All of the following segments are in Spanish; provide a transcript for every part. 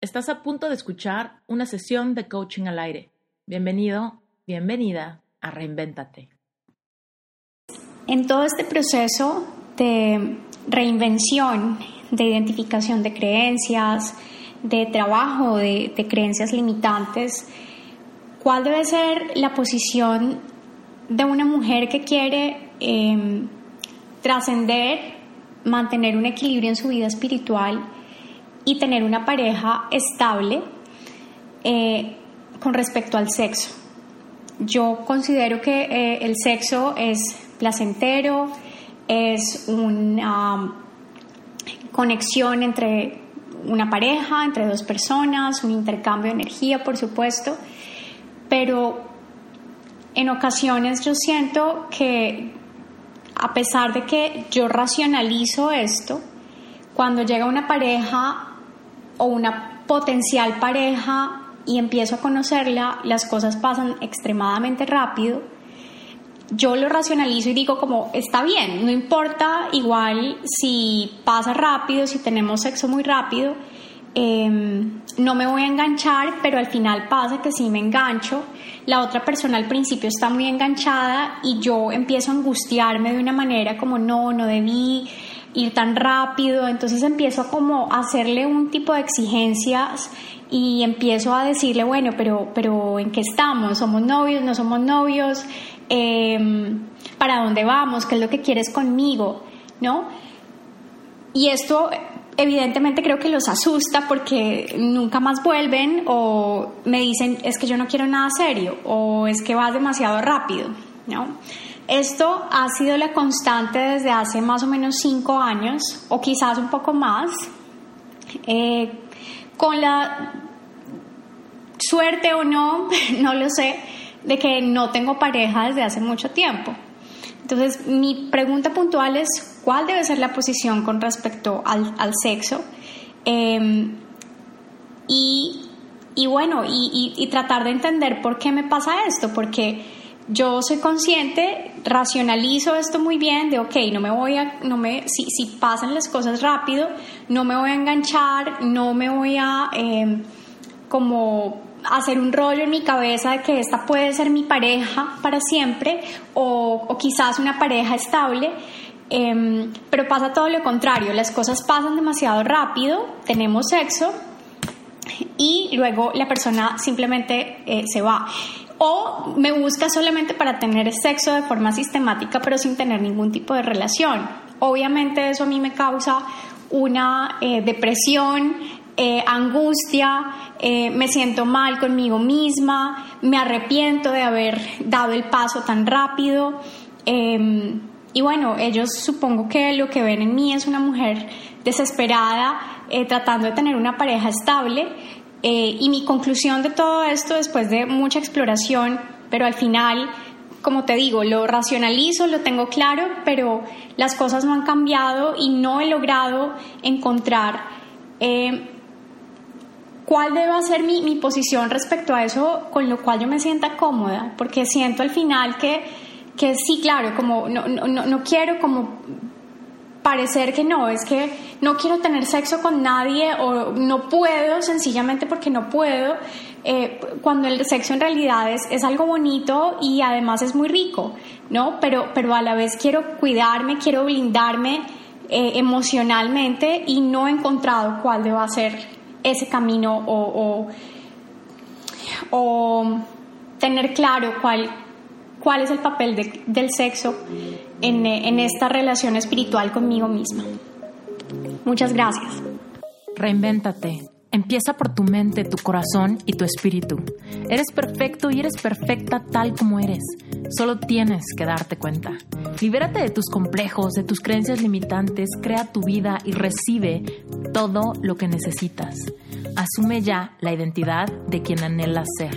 Estás a punto de escuchar una sesión de coaching al aire. Bienvenido, bienvenida a Reinvéntate. En todo este proceso de reinvención, de identificación de creencias, de trabajo de, creencias limitantes, ¿cuál debe ser la posición de una mujer que quiere em, trascender, mantener un equilibrio en su vida espiritual y tener una pareja estable eh, con respecto al sexo? Yo considero que eh, el sexo es placentero, es una conexión entre una pareja, entre dos personas, un intercambio de energía, por supuesto, pero en ocasiones yo siento que a pesar de que yo racionalizo esto, cuando llega una pareja o una potencial pareja y empiezo a conocerla, las cosas pasan extremadamente rápido. Yo lo racionalizo y digo como, está bien, no importa igual si pasa rápido, si tenemos sexo muy rápido, em, no me voy a enganchar, pero al final pasa que sí me engancho. La otra persona al principio está muy enganchada y yo empiezo a angustiarme de una manera como, no, no debí ir tan rápido, entonces empiezo como a hacerle un tipo de exigencias y empiezo a decirle, bueno, pero, pero ¿en qué estamos? ¿Somos novios? ¿No somos novios? Em, ¿Para dónde vamos? ¿Qué es lo que quieres conmigo? ¿No? Y esto evidentemente creo que los asusta porque nunca más vuelven o me dicen es que yo no quiero nada serio o es que vas demasiado rápido, ¿no? Esto ha sido la constante desde hace más o menos cinco años o quizás un poco más. Eh, con la suerte o no, no lo sé, de que no tengo pareja desde hace mucho tiempo. Entonces, mi pregunta puntual es, ¿cuál debe ser la posición con respecto al, sexo? Em, y, bueno, y, tratar de entender por qué me pasa esto, porque yo soy consciente, racionalizo esto muy bien, de ok, no me voy a, no me, si, si pasan las cosas rápido, no me voy a enganchar, no me voy a em, como hacer un rollo en mi cabeza de que esta puede ser mi pareja para siempre o, quizás una pareja estable. Em, pero pasa todo lo contrario, las cosas pasan demasiado rápido, tenemos sexo y luego la persona simplemente eh, se va. O me busca solamente para tener sexo de forma sistemática, pero sin tener ningún tipo de relación. Obviamente eso a mí me causa una eh, depresión, eh, angustia, eh, me siento mal conmigo misma, me arrepiento de haber dado el paso tan rápido. Em, y bueno, ellos supongo que lo que ven en mí es una mujer desesperada, tratando de tener una pareja estable. Y mi conclusión de todo esto, después de mucha exploración, pero al final, como te digo, lo racionalizo, lo tengo claro, pero las cosas no han cambiado y no he logrado encontrar cuál debe ser mi, mi, posición respecto a eso con lo cual yo me sienta cómoda, porque siento al final que, que sí, claro, como no, no, no quiero como parecer que no, es que no quiero tener sexo con nadie o no puedo sencillamente porque no puedo, eh, cuando el sexo en realidad es, es, algo bonito y además es muy rico, ¿no? Pero, pero a la vez quiero cuidarme, quiero blindarme eh, emocionalmente y no he encontrado cuál deba ser ese camino o, o, tener claro cuál, cuál es el papel del sexo en, en esta relación espiritual conmigo misma. Muchas gracias. Reinvéntate. Empieza por tu mente, tu corazón y tu espíritu. Eres perfecto y eres perfecta tal como eres. Solo tienes que darte cuenta. Libérate de tus complejos, de tus creencias limitantes, crea tu vida y recibe todo lo que necesitas. Asume ya la identidad de quien anhelas ser.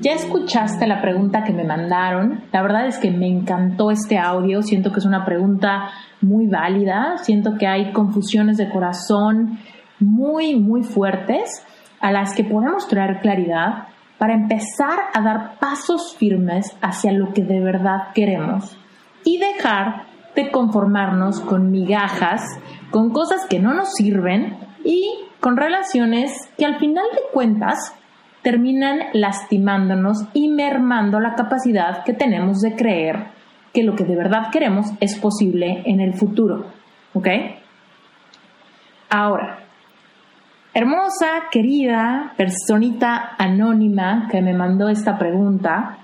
Ya escuchaste la pregunta que me mandaron. La verdad es que me encantó este audio. Siento que es una pregunta muy válida. Siento que hay confusiones de corazón muy, muy fuertes a las que podemos traer claridad para empezar a dar pasos firmes hacia lo que de verdad queremos y dejar de conformarnos con migajas, con cosas que no nos sirven y con relaciones que al final de cuentas terminan lastimándonos y mermando la capacidad que tenemos de creer que lo que de verdad queremos es posible en el futuro. ¿Ok? Ahora, hermosa, querida personita anónima que me mandó esta pregunta,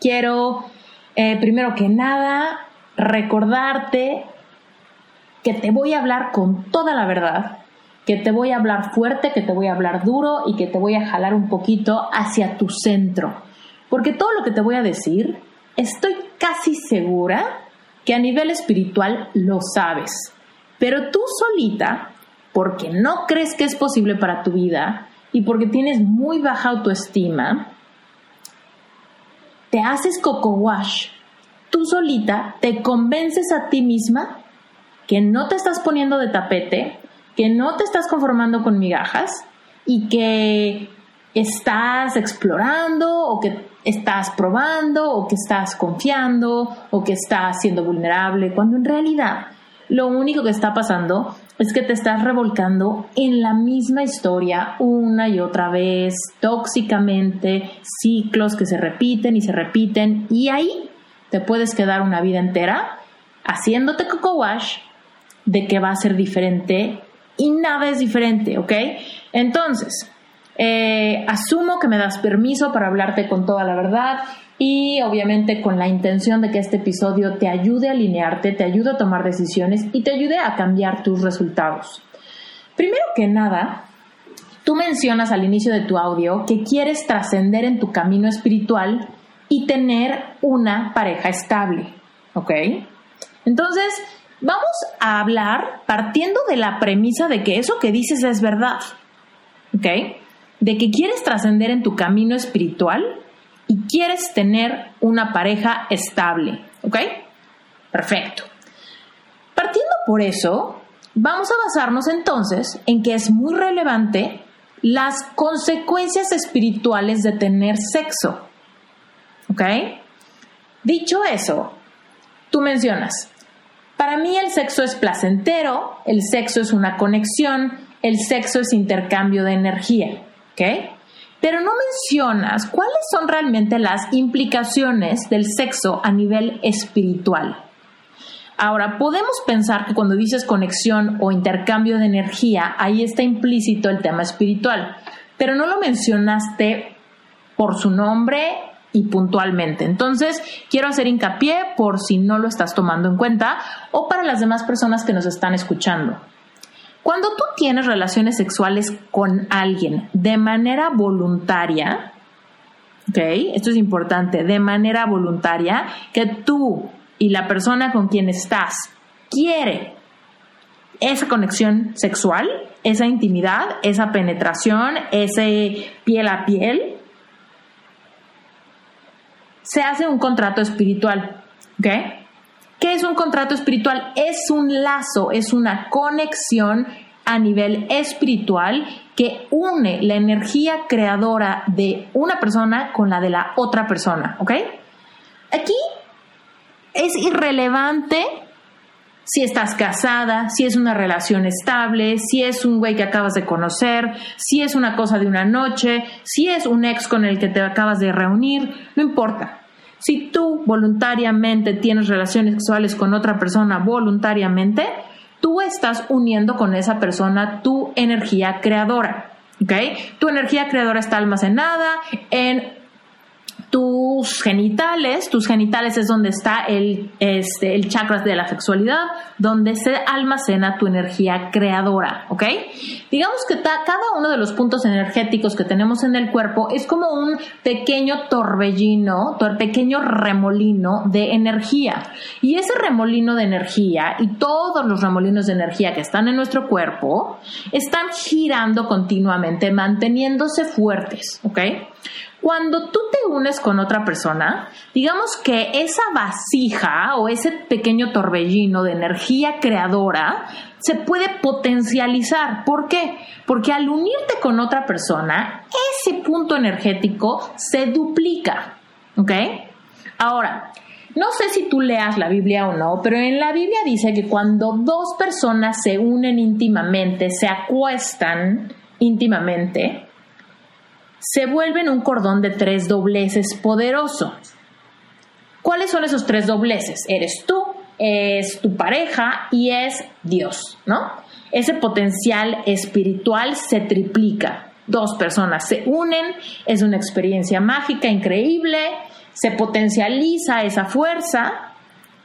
quiero, eh, primero que nada, recordarte que te voy a hablar con toda la verdad, que te voy a hablar fuerte, que te voy a hablar duro y que te voy a jalar un poquito hacia tu centro. Porque todo lo que te voy a decir, estoy casi segura que a nivel espiritual lo sabes. Pero tú solita, porque no crees que es posible para tu vida y porque tienes muy baja autoestima, te haces coco wash tú solita te convences a ti misma que no te estás poniendo de tapete, que no te estás conformando con migajas y que estás explorando o que estás probando o que estás confiando o que estás siendo vulnerable, cuando en realidad lo único que está pasando es que te estás revolcando en la misma historia una y otra vez, tóxicamente, ciclos que se repiten y se repiten y ahí te puedes quedar una vida entera haciéndote coco wash de que va a ser diferente y nada es diferente, ¿ok? Entonces, eh, asumo que me das permiso para hablarte con toda la verdad y obviamente con la intención de que este episodio te ayude a alinearte, te ayude a tomar decisiones y te ayude a cambiar tus resultados. Primero que nada, tú mencionas al inicio de tu audio que quieres trascender en tu camino espiritual y tener una pareja estable. ¿Ok? Entonces, vamos a hablar partiendo de la premisa de que eso que dices es verdad. ¿Ok? De que quieres trascender en tu camino espiritual y quieres tener una pareja estable. ¿Ok? Perfecto. Partiendo por eso, vamos a basarnos entonces en que es muy relevante las consecuencias espirituales de tener sexo. ¿Ok? Dicho eso, tú mencionas, para mí el sexo es placentero, el sexo es una conexión, el sexo es intercambio de energía, ¿ok? Pero no mencionas cuáles son realmente las implicaciones del sexo a nivel espiritual. Ahora, podemos pensar que cuando dices conexión o intercambio de energía, ahí está implícito el tema espiritual, pero no lo mencionaste por su nombre y puntualmente. Entonces, quiero hacer hincapié por si no lo estás tomando en cuenta o para las demás personas que nos están escuchando. Cuando tú tienes relaciones sexuales con alguien de manera voluntaria, ¿ok? Esto es importante, de manera voluntaria, que tú y la persona con quien estás quiere esa conexión sexual, esa intimidad, esa penetración, ese piel a piel, se hace un contrato espiritual. ¿Ok? ¿Qué es un contrato espiritual? Es un lazo, es una conexión a nivel espiritual que une la energía creadora de una persona con la de la otra persona. ¿Ok? Aquí es irrelevante si estás casada, si es una relación estable, si es un güey que acabas de conocer, si es una cosa de una noche, si es un ex con el que te acabas de reunir, no importa. Si tú voluntariamente tienes relaciones sexuales con otra persona voluntariamente, tú estás uniendo con esa persona tu energía creadora. ¿Ok? Tu energía creadora está almacenada en tus genitales, tus genitales es donde está el, este, el chakra de la sexualidad, donde se almacena tu energía creadora, ¿ok? Digamos que cada uno de los puntos energéticos que tenemos en el cuerpo es como un pequeño torbellino, un pequeño remolino de energía. Y ese remolino de energía y todos los remolinos de energía que están en nuestro cuerpo están girando continuamente, manteniéndose fuertes, ¿ok? Cuando tú te unes con otra persona, digamos que esa vasija o ese pequeño torbellino de energía creadora se puede potencializar. ¿Por qué? Porque al unirte con otra persona, ese punto energético se duplica. ¿Ok? Ahora, no sé si tú leas la Biblia o no, pero en la Biblia dice que cuando dos personas se unen íntimamente, se acuestan íntimamente, se vuelven un cordón de tres dobleces poderoso. ¿Cuáles son esos tres dobleces? Eres tú, es tu pareja y es Dios, ¿no? Ese potencial espiritual se triplica. Dos personas se unen, es una experiencia mágica, increíble, se potencializa esa fuerza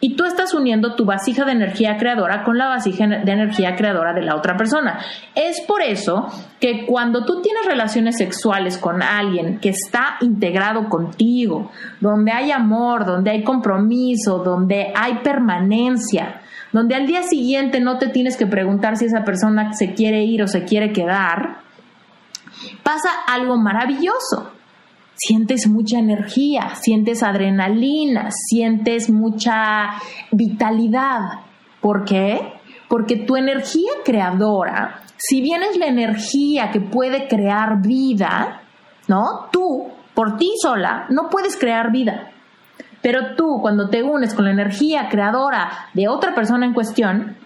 y tú estás uniendo tu vasija de energía creadora con la vasija de energía creadora de la otra persona. Es por eso que cuando tú tienes relaciones sexuales con alguien que está integrado contigo, donde hay amor, donde hay compromiso, donde hay permanencia, donde al día siguiente no te tienes que preguntar si esa persona se quiere ir o se quiere quedar, pasa algo maravilloso sientes mucha energía, sientes adrenalina, sientes mucha vitalidad. ¿Por qué? Porque tu energía creadora, si bien es la energía que puede crear vida, ¿no? Tú, por ti sola, no puedes crear vida. Pero tú, cuando te unes con la energía creadora de otra persona en cuestión,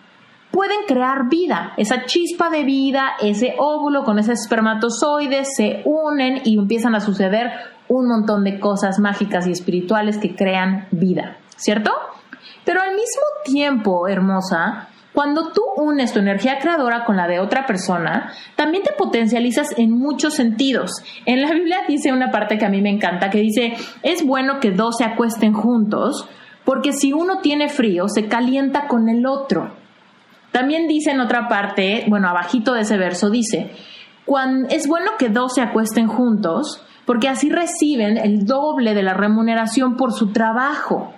pueden crear vida. Esa chispa de vida, ese óvulo con ese espermatozoide se unen y empiezan a suceder un montón de cosas mágicas y espirituales que crean vida, ¿cierto? Pero al mismo tiempo, hermosa, cuando tú unes tu energía creadora con la de otra persona, también te potencializas en muchos sentidos. En la Biblia dice una parte que a mí me encanta, que dice, es bueno que dos se acuesten juntos, porque si uno tiene frío, se calienta con el otro. También dice en otra parte, bueno, abajito de ese verso dice, es bueno que dos se acuesten juntos porque así reciben el doble de la remuneración por su trabajo.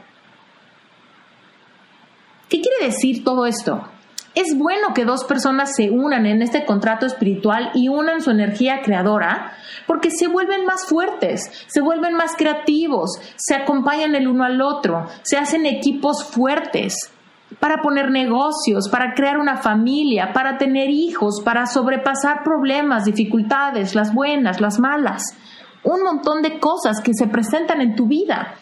¿Qué quiere decir todo esto? Es bueno que dos personas se unan en este contrato espiritual y unan su energía creadora porque se vuelven más fuertes, se vuelven más creativos, se acompañan el uno al otro, se hacen equipos fuertes para poner negocios, para crear una familia, para tener hijos, para sobrepasar problemas, dificultades, las buenas, las malas, un montón de cosas que se presentan en tu vida.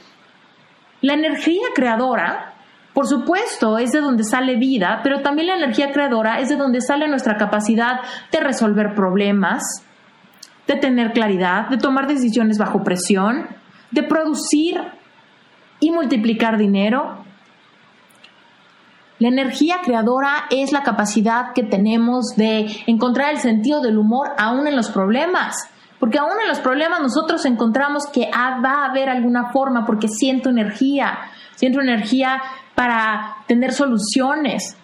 La energía creadora, por supuesto, es de donde sale vida, pero también la energía creadora es de donde sale nuestra capacidad de resolver problemas, de tener claridad, de tomar decisiones bajo presión, de producir y multiplicar dinero, la energía creadora es la capacidad que tenemos de encontrar el sentido del humor aún en los problemas. Porque aún en los problemas nosotros encontramos que va a haber alguna forma porque siento energía, siento energía para tener soluciones,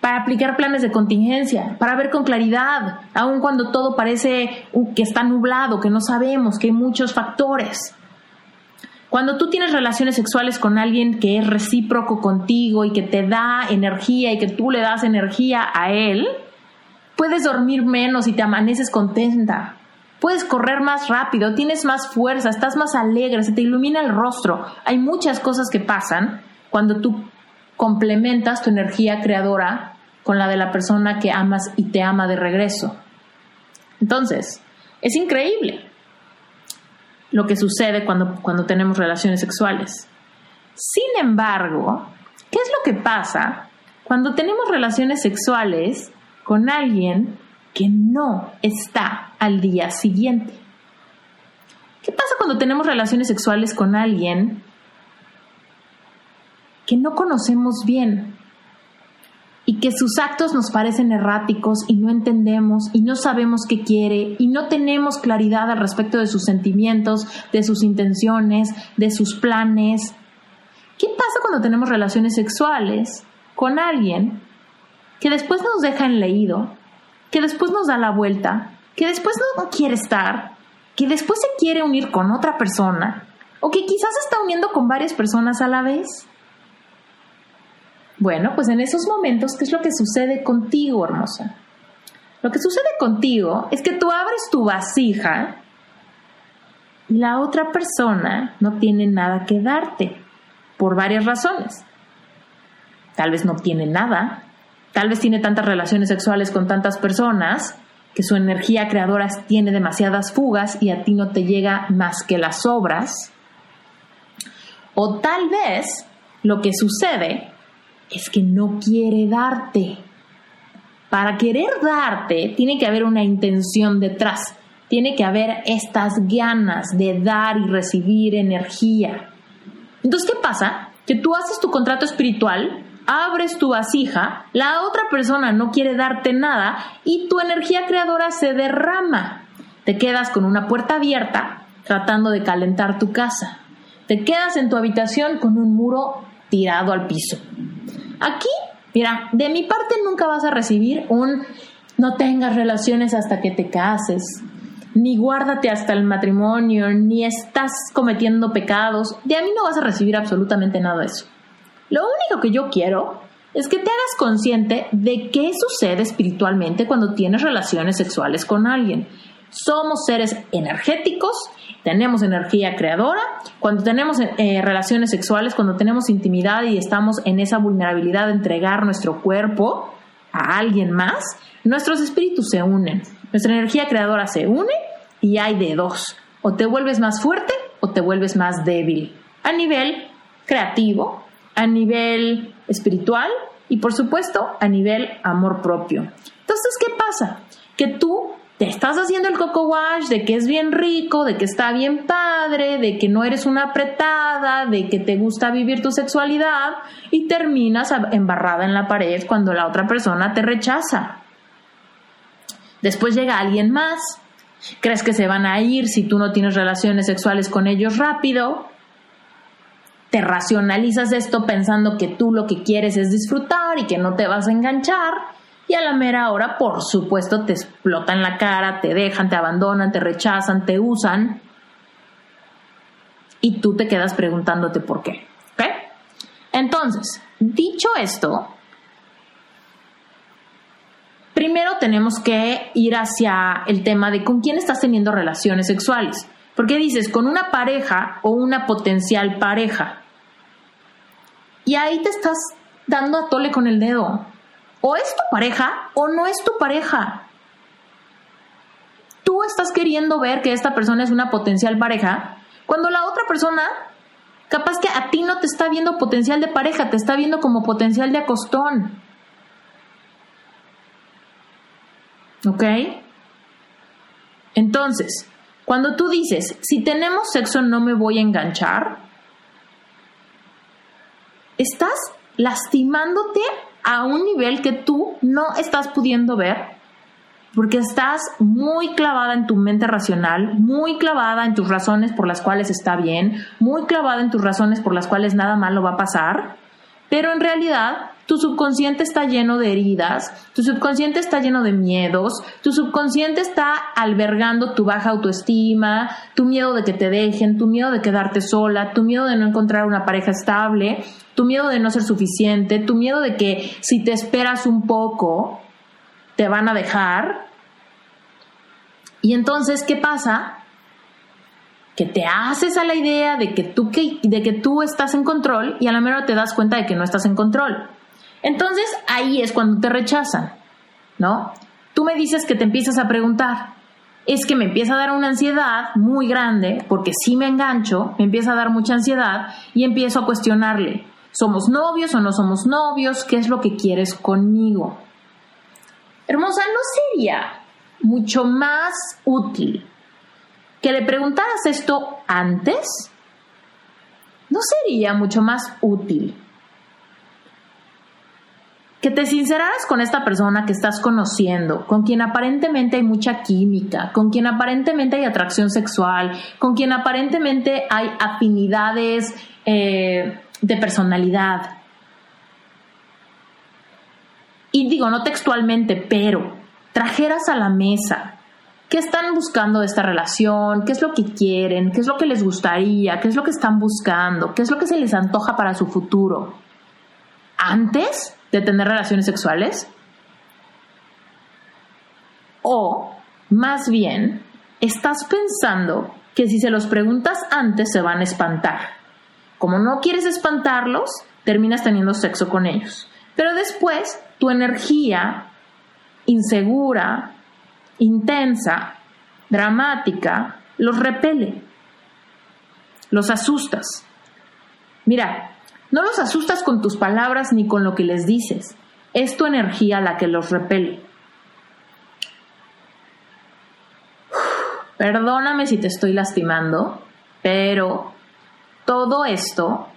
para aplicar planes de contingencia, para ver con claridad, aun cuando todo parece que está nublado, que no sabemos, que hay muchos factores. Cuando tú tienes relaciones sexuales con alguien que es recíproco contigo y que te da energía y que tú le das energía a él, puedes dormir menos y te amaneces contenta. Puedes correr más rápido, tienes más fuerza, estás más alegre, se te ilumina el rostro. Hay muchas cosas que pasan cuando tú complementas tu energía creadora con la de la persona que amas y te ama de regreso. Entonces, es increíble lo que sucede cuando, cuando tenemos relaciones sexuales. Sin embargo, ¿qué es lo que pasa cuando tenemos relaciones sexuales con alguien que no está al día siguiente? ¿Qué pasa cuando tenemos relaciones sexuales con alguien que no conocemos bien? Y que sus actos nos parecen erráticos y no entendemos y no sabemos qué quiere y no tenemos claridad al respecto de sus sentimientos, de sus intenciones, de sus planes. ¿Qué pasa cuando tenemos relaciones sexuales con alguien que después nos deja en leído, que después nos da la vuelta, que después no quiere estar, que después se quiere unir con otra persona o que quizás se está uniendo con varias personas a la vez? Bueno, pues en esos momentos, ¿qué es lo que sucede contigo, hermosa? Lo que sucede contigo es que tú abres tu vasija y la otra persona no tiene nada que darte, por varias razones. Tal vez no tiene nada, tal vez tiene tantas relaciones sexuales con tantas personas que su energía creadora tiene demasiadas fugas y a ti no te llega más que las obras. O tal vez lo que sucede es que no quiere darte. Para querer darte, tiene que haber una intención detrás. Tiene que haber estas ganas de dar y recibir energía. Entonces, ¿qué pasa? Que tú haces tu contrato espiritual, abres tu vasija, la otra persona no quiere darte nada y tu energía creadora se derrama. Te quedas con una puerta abierta tratando de calentar tu casa. Te quedas en tu habitación con un muro tirado al piso. Aquí, mira, de mi parte nunca vas a recibir un no tengas relaciones hasta que te cases, ni guárdate hasta el matrimonio, ni estás cometiendo pecados. De mí no vas a recibir absolutamente nada de eso. Lo único que yo quiero es que te hagas consciente de qué sucede espiritualmente cuando tienes relaciones sexuales con alguien. Somos seres energéticos tenemos energía creadora, cuando tenemos eh, relaciones sexuales, cuando tenemos intimidad y estamos en esa vulnerabilidad de entregar nuestro cuerpo a alguien más, nuestros espíritus se unen, nuestra energía creadora se une y hay de dos, o te vuelves más fuerte o te vuelves más débil, a nivel creativo, a nivel espiritual y por supuesto a nivel amor propio. Entonces, ¿qué pasa? Que tú te estás haciendo el coco wash de que es bien rico, de que está bien padre, de que no eres una apretada, de que te gusta vivir tu sexualidad y terminas embarrada en la pared cuando la otra persona te rechaza. Después llega alguien más, crees que se van a ir si tú no tienes relaciones sexuales con ellos rápido, te racionalizas esto pensando que tú lo que quieres es disfrutar y que no te vas a enganchar y a la mera hora, por supuesto, te explotan la cara, te dejan, te abandonan, te rechazan, te usan y tú te quedas preguntándote por qué. ¿Ok? Entonces, dicho esto, primero tenemos que ir hacia el tema de con quién estás teniendo relaciones sexuales. Porque dices, con una pareja o una potencial pareja. Y ahí te estás dando a tole con el dedo. O es tu pareja o no es tu pareja. Tú estás queriendo ver que esta persona es una potencial pareja cuando la otra persona, capaz que a ti no te está viendo potencial de pareja, te está viendo como potencial de acostón. ¿Ok? Entonces, cuando tú dices, si tenemos sexo no me voy a enganchar, estás lastimándote a un nivel que tú no estás pudiendo ver porque estás muy clavada en tu mente racional, muy clavada en tus razones por las cuales está bien, muy clavada en tus razones por las cuales nada malo va a pasar, pero en realidad tu subconsciente está lleno de heridas, tu subconsciente está lleno de miedos, tu subconsciente está albergando tu baja autoestima, tu miedo de que te dejen, tu miedo de quedarte sola, tu miedo de no encontrar una pareja estable, tu miedo de no ser suficiente, tu miedo de que si te esperas un poco, te van a dejar. Y entonces, ¿qué pasa? Que te haces a la idea de que tú, de que tú estás en control y a la mejor te das cuenta de que no estás en control. Entonces ahí es cuando te rechazan, ¿no? Tú me dices que te empiezas a preguntar, es que me empieza a dar una ansiedad muy grande, porque si me engancho, me empieza a dar mucha ansiedad y empiezo a cuestionarle, ¿somos novios o no somos novios? ¿Qué es lo que quieres conmigo? Hermosa, ¿no sería mucho más útil que le preguntaras esto antes? ¿No sería mucho más útil que te sinceraras con esta persona que estás conociendo, con quien aparentemente hay mucha química, con quien aparentemente hay atracción sexual, con quien aparentemente hay afinidades eh, de personalidad. Y digo, no textualmente, pero trajeras a la mesa qué están buscando de esta relación, qué es lo que quieren, qué es lo que les gustaría, qué es lo que están buscando, qué es lo que se les antoja para su futuro. Antes de tener relaciones sexuales? O, más bien, estás pensando que si se los preguntas antes se van a espantar. Como no quieres espantarlos, terminas teniendo sexo con ellos. Pero después, tu energía insegura, intensa, dramática, los repele. Los asustas. Mira, no los asustas con tus palabras ni con lo que les dices. Es tu energía la que los repele. Perdóname si te estoy lastimando, pero todo esto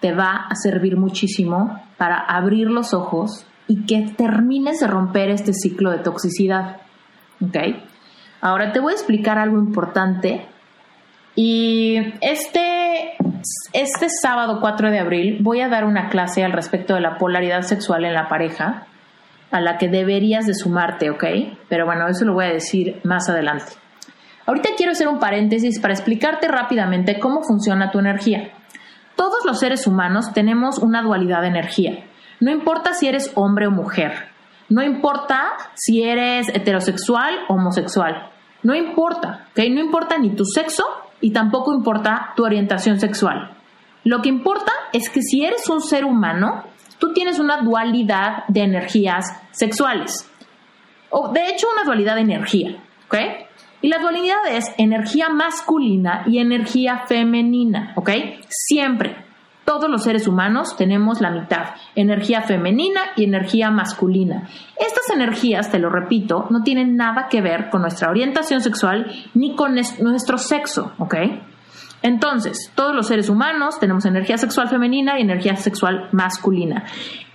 te va a servir muchísimo para abrir los ojos y que termines de romper este ciclo de toxicidad. ¿Ok? Ahora te voy a explicar algo importante. Y este este sábado 4 de abril voy a dar una clase al respecto de la polaridad sexual en la pareja, a la que deberías de sumarte, ¿ok? Pero bueno, eso lo voy a decir más adelante. Ahorita quiero hacer un paréntesis para explicarte rápidamente cómo funciona tu energía. Todos los seres humanos tenemos una dualidad de energía. No importa si eres hombre o mujer. No importa si eres heterosexual o homosexual. No importa, ¿ok? No importa ni tu sexo y tampoco importa tu orientación sexual. Lo que importa es que si eres un ser humano, tú tienes una dualidad de energías sexuales. O de hecho, una dualidad de energía, ¿ok? Y la dualidad es energía masculina y energía femenina, ¿ok? Siempre, todos los seres humanos tenemos la mitad, energía femenina y energía masculina. Estas energías, te lo repito, no tienen nada que ver con nuestra orientación sexual ni con nuestro sexo, ¿ok? Entonces, todos los seres humanos tenemos energía sexual femenina y energía sexual masculina.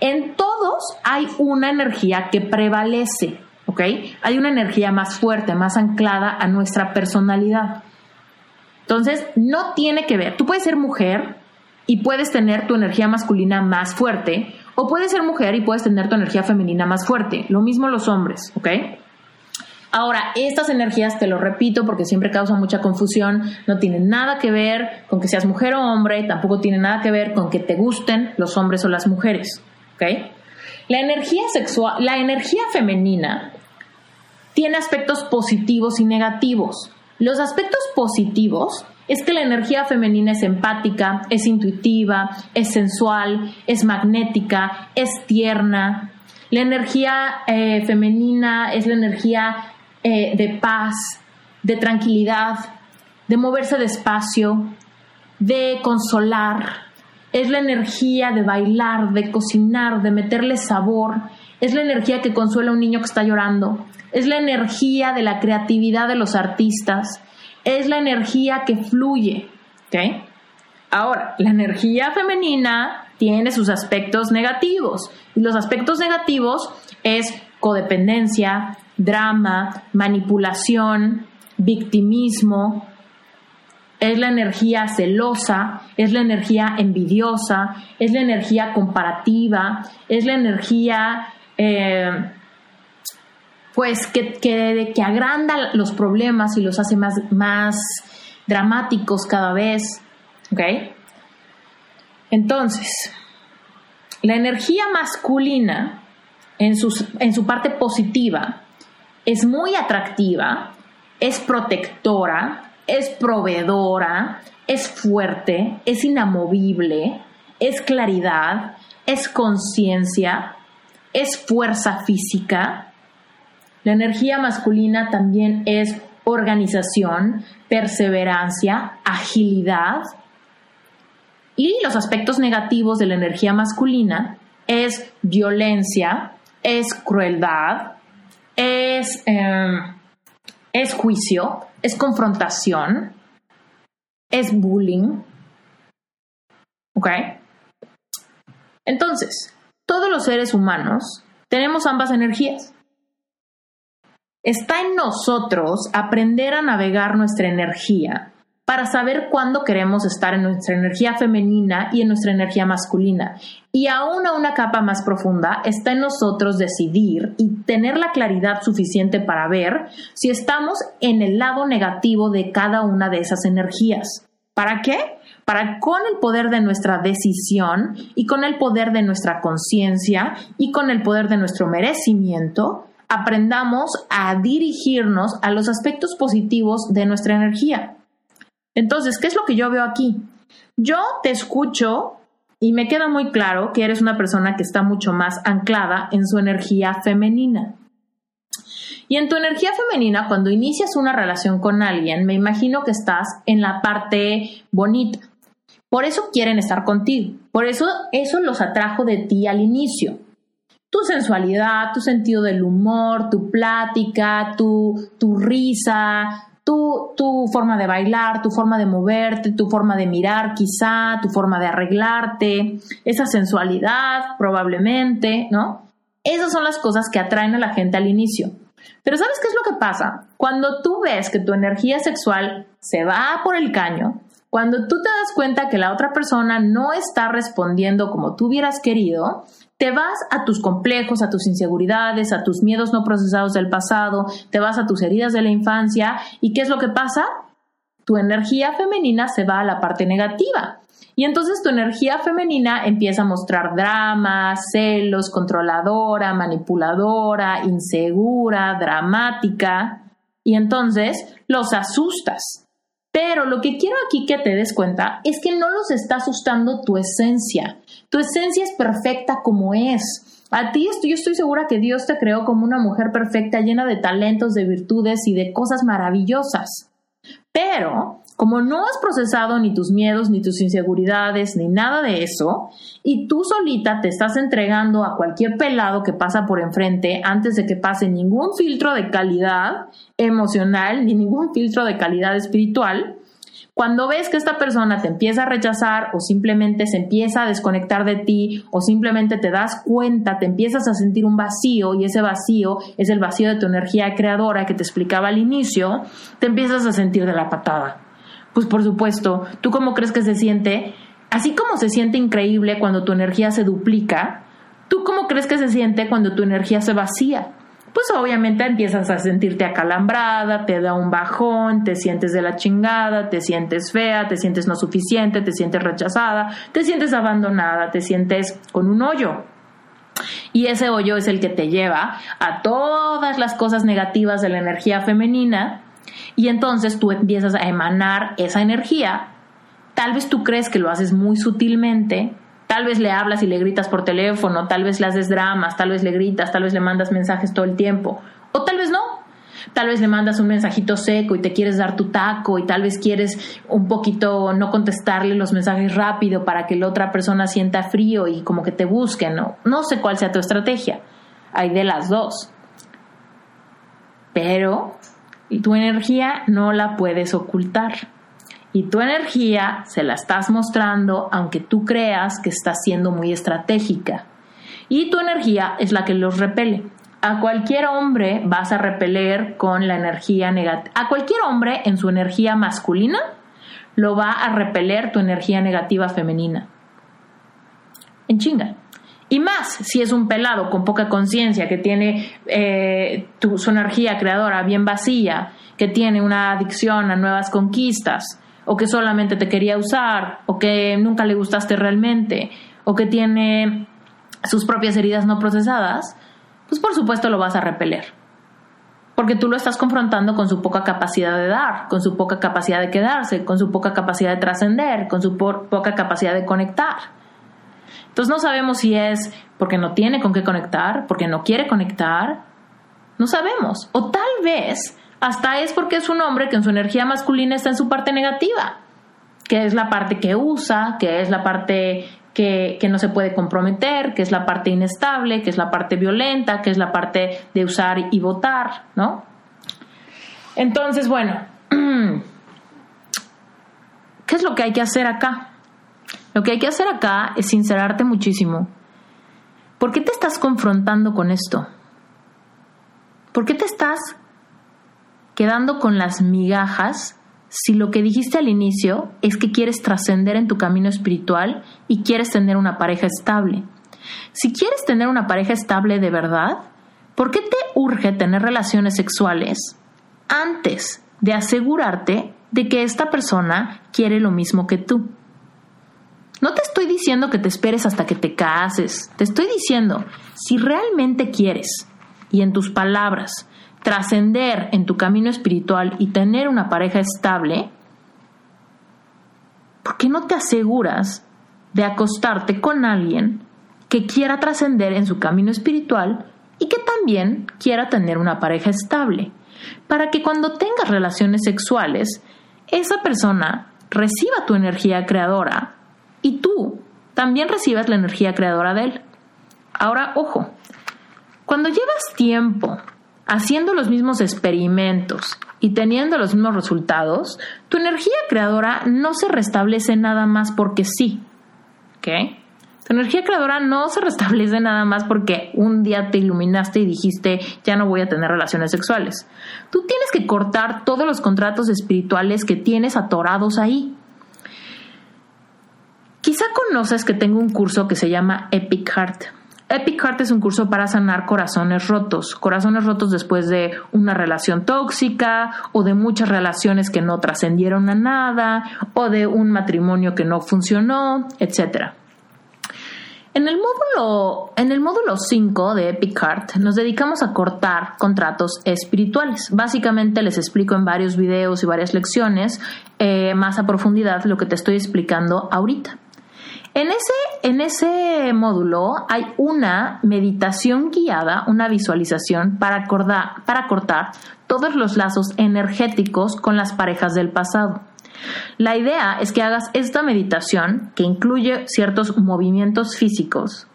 En todos hay una energía que prevalece, ¿ok? Hay una energía más fuerte, más anclada a nuestra personalidad. Entonces, no tiene que ver. Tú puedes ser mujer y puedes tener tu energía masculina más fuerte, o puedes ser mujer y puedes tener tu energía femenina más fuerte. Lo mismo los hombres, ¿ok? Ahora, estas energías, te lo repito porque siempre causan mucha confusión, no tienen nada que ver con que seas mujer o hombre, tampoco tienen nada que ver con que te gusten los hombres o las mujeres. ¿ok? La energía sexual, la energía femenina tiene aspectos positivos y negativos. Los aspectos positivos es que la energía femenina es empática, es intuitiva, es sensual, es magnética, es tierna. La energía eh, femenina es la energía eh, de paz, de tranquilidad, de moverse despacio, de consolar. Es la energía de bailar, de cocinar, de meterle sabor. Es la energía que consuela a un niño que está llorando. Es la energía de la creatividad de los artistas. Es la energía que fluye. Ahora, la energía femenina tiene sus aspectos negativos. Y los aspectos negativos es codependencia, drama, manipulación, victimismo, es la energía celosa, es la energía envidiosa, es la energía comparativa, es la energía eh, pues que, que, que, agranda los problemas y los hace más, más dramáticos cada vez. ¿Ok? Entonces, la energía masculina en, en su parte positiva es muy atractiva, es protectora, es proveedora, es fuerte, es inamovible, es claridad, es conciencia, es fuerza física. La energía masculina también es organización, perseverancia, agilidad. Y los aspectos negativos de la energía masculina es violencia, es crueldad, es, em, es juicio, es confrontación, es bullying. ¿Ok? Entonces, todos los seres humanos tenemos ambas energías. Está en nosotros aprender a navegar nuestra energía para saber cuándo queremos estar en nuestra energía femenina y en nuestra energía masculina. Y aún a una capa más profunda está en nosotros decidir y tener la claridad suficiente para ver si estamos en el lado negativo de cada una de esas energías. ¿Para qué? Para con el poder de nuestra decisión y con el poder de nuestra conciencia y con el poder de nuestro merecimiento, aprendamos a dirigirnos a los aspectos positivos de nuestra energía. Entonces, ¿qué es lo que yo veo aquí? Yo te escucho y me queda muy claro que eres una persona que está mucho más anclada en su energía femenina. Y en tu energía femenina, cuando inicias una relación con alguien, me imagino que estás en la parte bonita. Por eso quieren estar contigo. Por eso eso los atrajo de ti al inicio tu sensualidad, tu sentido del humor, tu plática, tu, tu risa, tu, tu, forma de bailar, tu forma de moverte, tu forma de mirar quizá, tu forma de arreglarte, esa sensualidad probablemente, ¿no? Esas son las cosas que atraen a la gente al inicio. Pero ¿sabes qué es lo que pasa? Cuando tú ves que tu energía sexual se va por el caño, cuando tú te das cuenta que la otra persona no está respondiendo como tú hubieras querido, te vas a tus complejos, a tus inseguridades, a tus miedos no procesados del pasado, te vas a tus heridas de la infancia y ¿qué es lo que pasa? Tu energía femenina se va a la parte negativa. Y entonces tu energía femenina empieza a mostrar drama, celos, controladora, manipuladora, insegura, dramática. Y entonces los asustas. Pero lo que quiero aquí que te des cuenta es que no los está asustando tu esencia. Tu esencia es perfecta como es. A ti yo estoy segura que Dios te creó como una mujer perfecta, llena de talentos, de virtudes y de cosas maravillosas. Pero, como no has procesado ni tus miedos, ni tus inseguridades, ni nada de eso, y tú solita te estás entregando a cualquier pelado que pasa por enfrente antes de que pase ningún filtro de calidad emocional, ni ningún filtro de calidad espiritual, cuando ves que esta persona te empieza a rechazar o simplemente se empieza a desconectar de ti o simplemente te das cuenta, te empiezas a sentir un vacío y ese vacío es el vacío de tu energía creadora que te explicaba al inicio, te empiezas a sentir de la patada. Pues por supuesto, ¿tú cómo crees que se siente? Así como se siente increíble cuando tu energía se duplica, ¿tú cómo crees que se siente cuando tu energía se vacía? Pues obviamente empiezas a sentirte acalambrada, te da un bajón, te sientes de la chingada, te sientes fea, te sientes no suficiente, te sientes rechazada, te sientes abandonada, te sientes con un hoyo. Y ese hoyo es el que te lleva a todas las cosas negativas de la energía femenina y entonces tú empiezas a emanar esa energía. Tal vez tú crees que lo haces muy sutilmente, Tal vez le hablas y le gritas por teléfono, tal vez le haces dramas, tal vez le gritas, tal vez le mandas mensajes todo el tiempo, o tal vez no. Tal vez le mandas un mensajito seco y te quieres dar tu taco y tal vez quieres un poquito no contestarle los mensajes rápido para que la otra persona sienta frío y como que te busque, ¿no? No sé cuál sea tu estrategia. Hay de las dos. Pero tu energía no la puedes ocultar y tu energía se la estás mostrando aunque tú creas que está siendo muy estratégica. Y tu energía es la que los repele. A cualquier hombre vas a repeler con la energía negativa. A cualquier hombre en su energía masculina lo va a repeler tu energía negativa femenina. En chinga. Y más si es un pelado con poca conciencia, que tiene eh, su energía creadora bien vacía, que tiene una adicción a nuevas conquistas, o que solamente te quería usar, o que nunca le gustaste realmente, o que tiene sus propias heridas no procesadas, pues por supuesto lo vas a repeler. Porque tú lo estás confrontando con su poca capacidad de dar, con su poca capacidad de quedarse, con su poca capacidad de trascender, con su poca capacidad de conectar. Entonces no sabemos si es porque no tiene con qué conectar, porque no quiere conectar. No sabemos. O tal vez hasta es porque es un hombre que en su energía masculina está en su parte negativa, que es la parte que usa, que es la parte que, no se puede comprometer, que es la parte inestable, que es la parte violenta, que es la parte de usar y votar, ¿no? Entonces, bueno, ¿qué es lo que hay que hacer acá? Lo que hay que hacer acá es sincerarte muchísimo. ¿Por qué te estás confrontando con esto? ¿Por qué te estás quedando con las migajas si lo que dijiste al inicio es que quieres trascender en tu camino espiritual y quieres tener una pareja estable? Si quieres tener una pareja estable de verdad, ¿por qué te urge tener relaciones sexuales antes de asegurarte de que esta persona quiere lo mismo que tú? No te estoy diciendo que te esperes hasta que te cases, te estoy diciendo, si realmente quieres, y en tus palabras, trascender en tu camino espiritual y tener una pareja estable, ¿por qué no te aseguras de acostarte con alguien que quiera trascender en su camino espiritual y que también quiera tener una pareja estable, para que cuando tengas relaciones sexuales, esa persona reciba tu energía creadora y tú también recibas la energía creadora de él. Ahora, ojo, cuando llevas tiempo haciendo los mismos experimentos y teniendo los mismos resultados, tu energía creadora no se restablece nada más porque sí. ¿Ok? Tu energía creadora no se restablece nada más porque un día te iluminaste y dijiste ya no voy a tener relaciones sexuales. Tú tienes que cortar todos los contratos espirituales que tienes atorados ahí. Quizá conoces que tengo un curso que se llama Epic Heart. Epic Heart es un curso para sanar corazones rotos, corazones rotos después de una relación tóxica o de muchas relaciones que no trascendieron a nada o de un matrimonio que no funcionó, etcétera. En el módulo, en el módulo 5 de Epic Heart nos dedicamos a cortar contratos espirituales. Básicamente les explico en varios videos y varias lecciones eh, más a profundidad lo que te estoy explicando ahorita. En ese, en ese módulo hay una meditación guiada, una visualización para, para cortar todos los lazos energéticos con las parejas del pasado. La idea es que hagas esta meditación que incluye ciertos movimientos físicos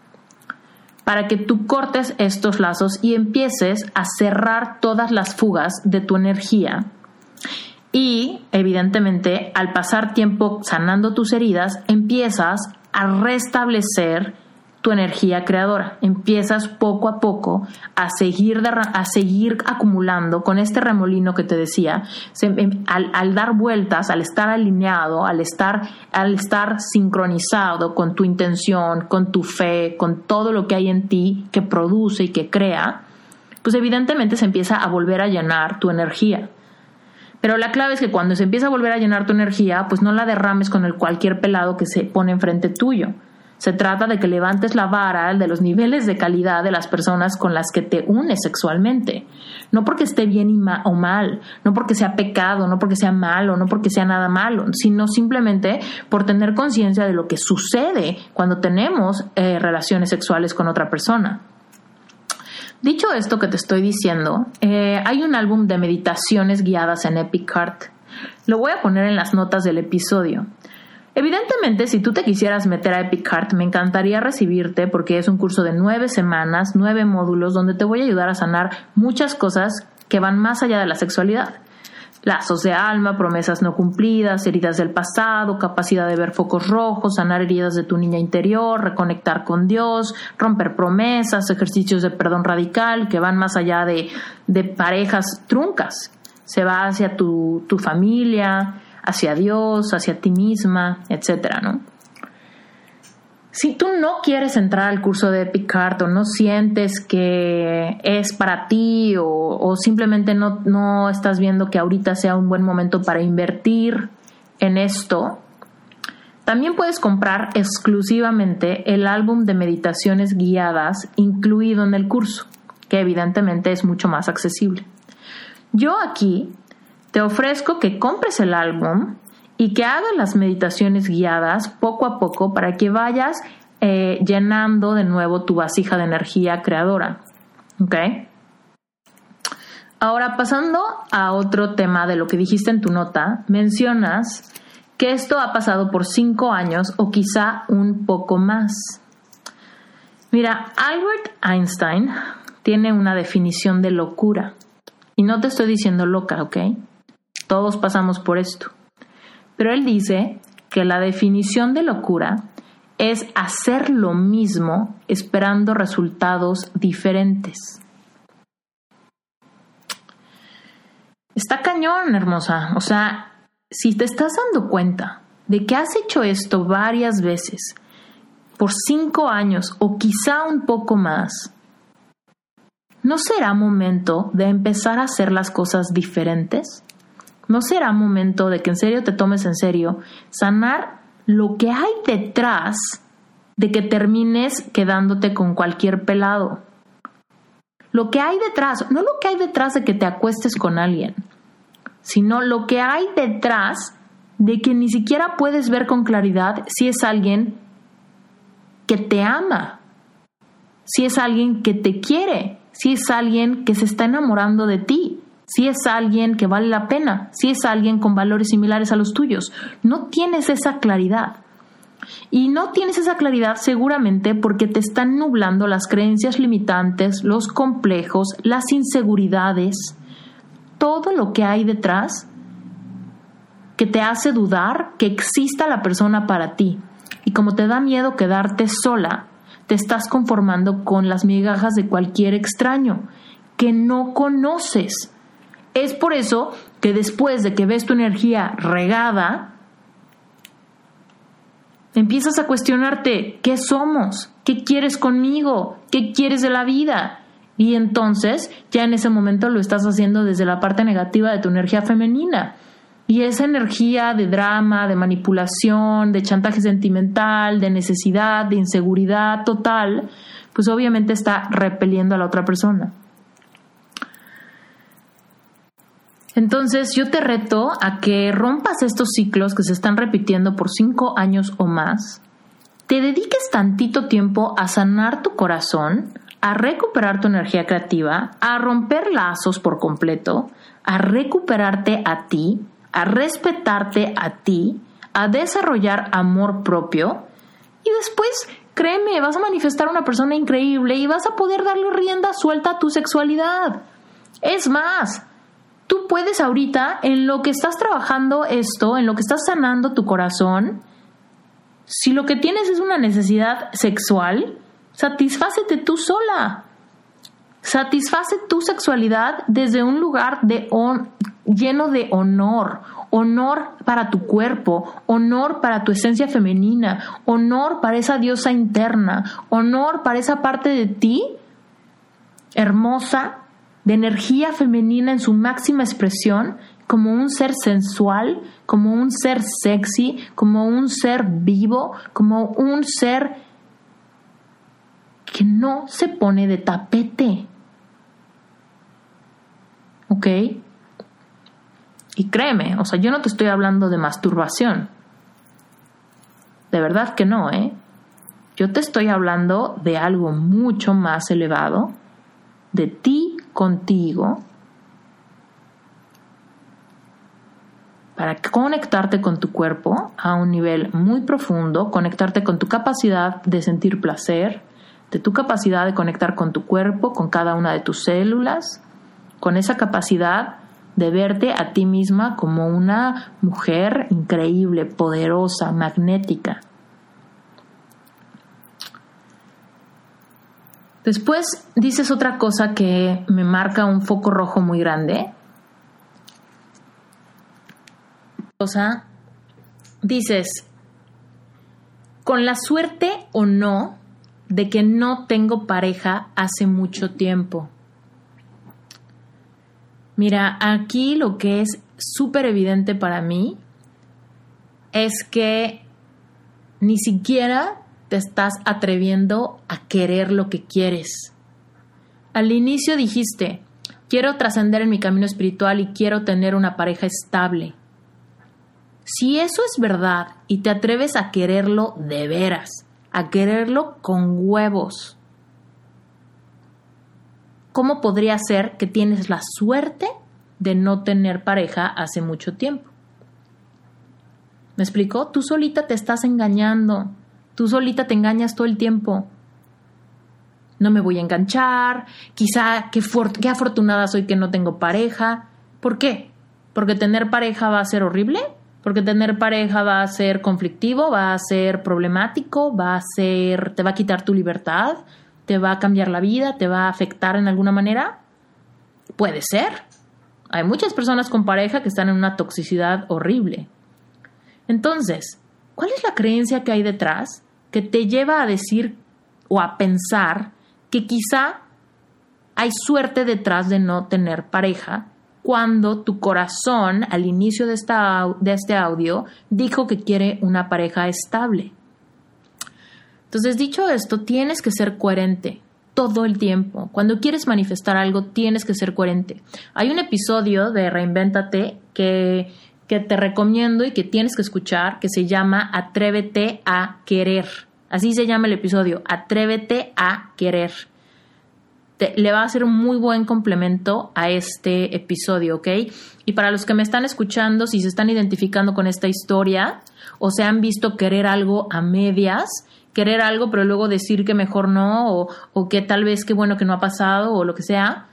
para que tú cortes estos lazos y empieces a cerrar todas las fugas de tu energía. Y evidentemente, al pasar tiempo sanando tus heridas, empiezas a restablecer tu energía creadora. Empiezas poco a poco a seguir, a seguir acumulando con este remolino que te decía, em, al, dar vueltas, al estar alineado, al estar, al estar sincronizado con tu intención, con tu fe, con todo lo que hay en ti que produce y que crea, pues evidentemente se empieza a volver a llenar tu energía. Pero la clave es que cuando se empieza a volver a llenar tu energía, pues no la derrames con el cualquier pelado que se pone enfrente tuyo. Se trata de que levantes la vara de los niveles de calidad de las personas con las que te unes sexualmente. No porque esté bien o mal, no porque sea pecado, no porque sea malo, no porque sea nada malo, sino simplemente por tener conciencia de lo que sucede cuando tenemos eh, relaciones sexuales con otra persona. Dicho esto que te estoy diciendo, eh, hay un álbum de meditaciones guiadas en Epic Heart. Lo voy a poner en las notas del episodio. Evidentemente, si tú te quisieras meter a Epic Heart, me encantaría recibirte porque es un curso de nueve semanas, nueve módulos, donde te voy a ayudar a sanar muchas cosas que van más allá de la sexualidad. Lazos de alma, promesas no cumplidas, heridas del pasado, capacidad de ver focos rojos, sanar heridas de tu niña interior, reconectar con Dios, romper promesas, ejercicios de perdón radical que van más allá de, de parejas truncas. Se va hacia tu, tu familia, hacia Dios, hacia ti misma, etcétera, ¿no? Si tú no quieres entrar al curso de Epic o no sientes que es para ti o, simplemente no, no estás viendo que ahorita sea un buen momento para invertir en esto, también puedes comprar exclusivamente el álbum de meditaciones guiadas incluido en el curso, que evidentemente es mucho más accesible. Yo aquí te ofrezco que compres el álbum y que hagas las meditaciones guiadas poco a poco para que vayas eh, llenando de nuevo tu vasija de energía creadora. ¿Ok? Ahora, pasando a otro tema de lo que dijiste en tu nota, mencionas que esto ha pasado por cinco años o quizá un poco más. Mira, Albert Einstein tiene una definición de locura. Y no te estoy diciendo loca, ¿ok? Todos pasamos por esto. Pero él dice que la definición de locura es hacer lo mismo esperando resultados diferentes. Está cañón, hermosa. O sea, si te estás dando cuenta de que has hecho esto varias veces, por cinco años o quizá un poco más, ¿no será momento de empezar a hacer las cosas diferentes? ¿No será momento de que en serio te tomes en serio sanar lo que hay detrás de que termines quedándote con cualquier pelado? Lo que hay detrás, no lo que hay detrás de que te acuestes con alguien, sino lo que hay detrás de que ni siquiera puedes ver con claridad si es alguien que te ama, si es alguien que te quiere, si es alguien que se está enamorando de ti, si es alguien que vale la pena, si es alguien con valores similares a los tuyos. No tienes esa claridad. Y no tienes esa claridad seguramente porque te están nublando las creencias limitantes, los complejos, las inseguridades, todo lo que hay detrás que te hace dudar que exista la persona para ti. Y como te da miedo quedarte sola, te estás conformando con las migajas de cualquier extraño que no conoces. Es por eso que después de que ves tu energía regada, empiezas a cuestionarte, ¿qué somos? ¿Qué quieres conmigo? ¿Qué quieres de la vida? Y entonces ya en ese momento lo estás haciendo desde la parte negativa de tu energía femenina. Y esa energía de drama, de manipulación, de chantaje sentimental, de necesidad, de inseguridad total, pues obviamente está repeliendo a la otra persona. Entonces yo te reto a que rompas estos ciclos que se están repitiendo por cinco años o más, te dediques tantito tiempo a sanar tu corazón, a recuperar tu energía creativa, a romper lazos por completo, a recuperarte a ti, a respetarte a ti, a desarrollar amor propio y después, créeme, vas a manifestar una persona increíble y vas a poder darle rienda suelta a tu sexualidad. Es más, tú puedes ahorita, en lo que estás trabajando esto, en lo que estás sanando tu corazón, si lo que tienes es una necesidad sexual, satisfácete tú sola. Satisface tu sexualidad desde un lugar de lleno de honor, honor para tu cuerpo, honor para tu esencia femenina, honor para esa diosa interna, honor para esa parte de ti hermosa, de energía femenina en su máxima expresión, como un ser sensual, como un ser sexy, como un ser vivo, como un ser que no se pone de tapete. ¿Ok? Y créeme, o sea, yo no te estoy hablando de masturbación. De verdad que no, ¿eh? Yo te estoy hablando de algo mucho más elevado, de ti contigo, para conectarte con tu cuerpo a un nivel muy profundo, conectarte con tu capacidad de sentir placer, de tu capacidad de conectar con tu cuerpo, con cada una de tus células, con esa capacidad de verte a ti misma como una mujer increíble, poderosa, magnética. Después dices otra cosa que me marca un foco rojo muy grande. O sea, dices, con la suerte o no de que no tengo pareja hace mucho tiempo. Mira, aquí lo que es súper evidente para mí es que ni siquiera te estás atreviendo a querer lo que quieres. Al inicio dijiste, quiero trascender en mi camino espiritual y quiero tener una pareja estable. Si eso es verdad y te atreves a quererlo de veras, a quererlo con huevos, ¿cómo podría ser que tienes la suerte de no tener pareja hace mucho tiempo? ¿Me explicó? Tú solita te estás engañando. Tú solita te engañas todo el tiempo. No me voy a enganchar. Quizá qué, afortunada soy que no tengo pareja. ¿Por qué? ¿Porque tener pareja va a ser horrible? porque tener pareja va a ser conflictivo, va a ser problemático, va a ser, te va a quitar tu libertad, te va a cambiar la vida, te va a afectar en alguna manera. Puede ser. Hay muchas personas con pareja que están en una toxicidad horrible. Entonces, ¿cuál es la creencia que hay detrás que te lleva a decir o a pensar que quizá hay suerte detrás de no tener pareja cuando tu corazón al inicio de, esta, de este audio dijo que quiere una pareja estable. Entonces, dicho esto, tienes que ser coherente todo el tiempo. Cuando quieres manifestar algo, tienes que ser coherente. Hay un episodio de Reinvéntate que, que te recomiendo y que tienes que escuchar que se llama Atrévete a querer. Así se llama el episodio, Atrévete a querer le va a ser un muy buen complemento a este episodio, ¿ok? Y para los que me están escuchando, si se están identificando con esta historia o se han visto querer algo a medias, querer algo pero luego decir que mejor no o, o que tal vez qué bueno que no ha pasado o lo que sea,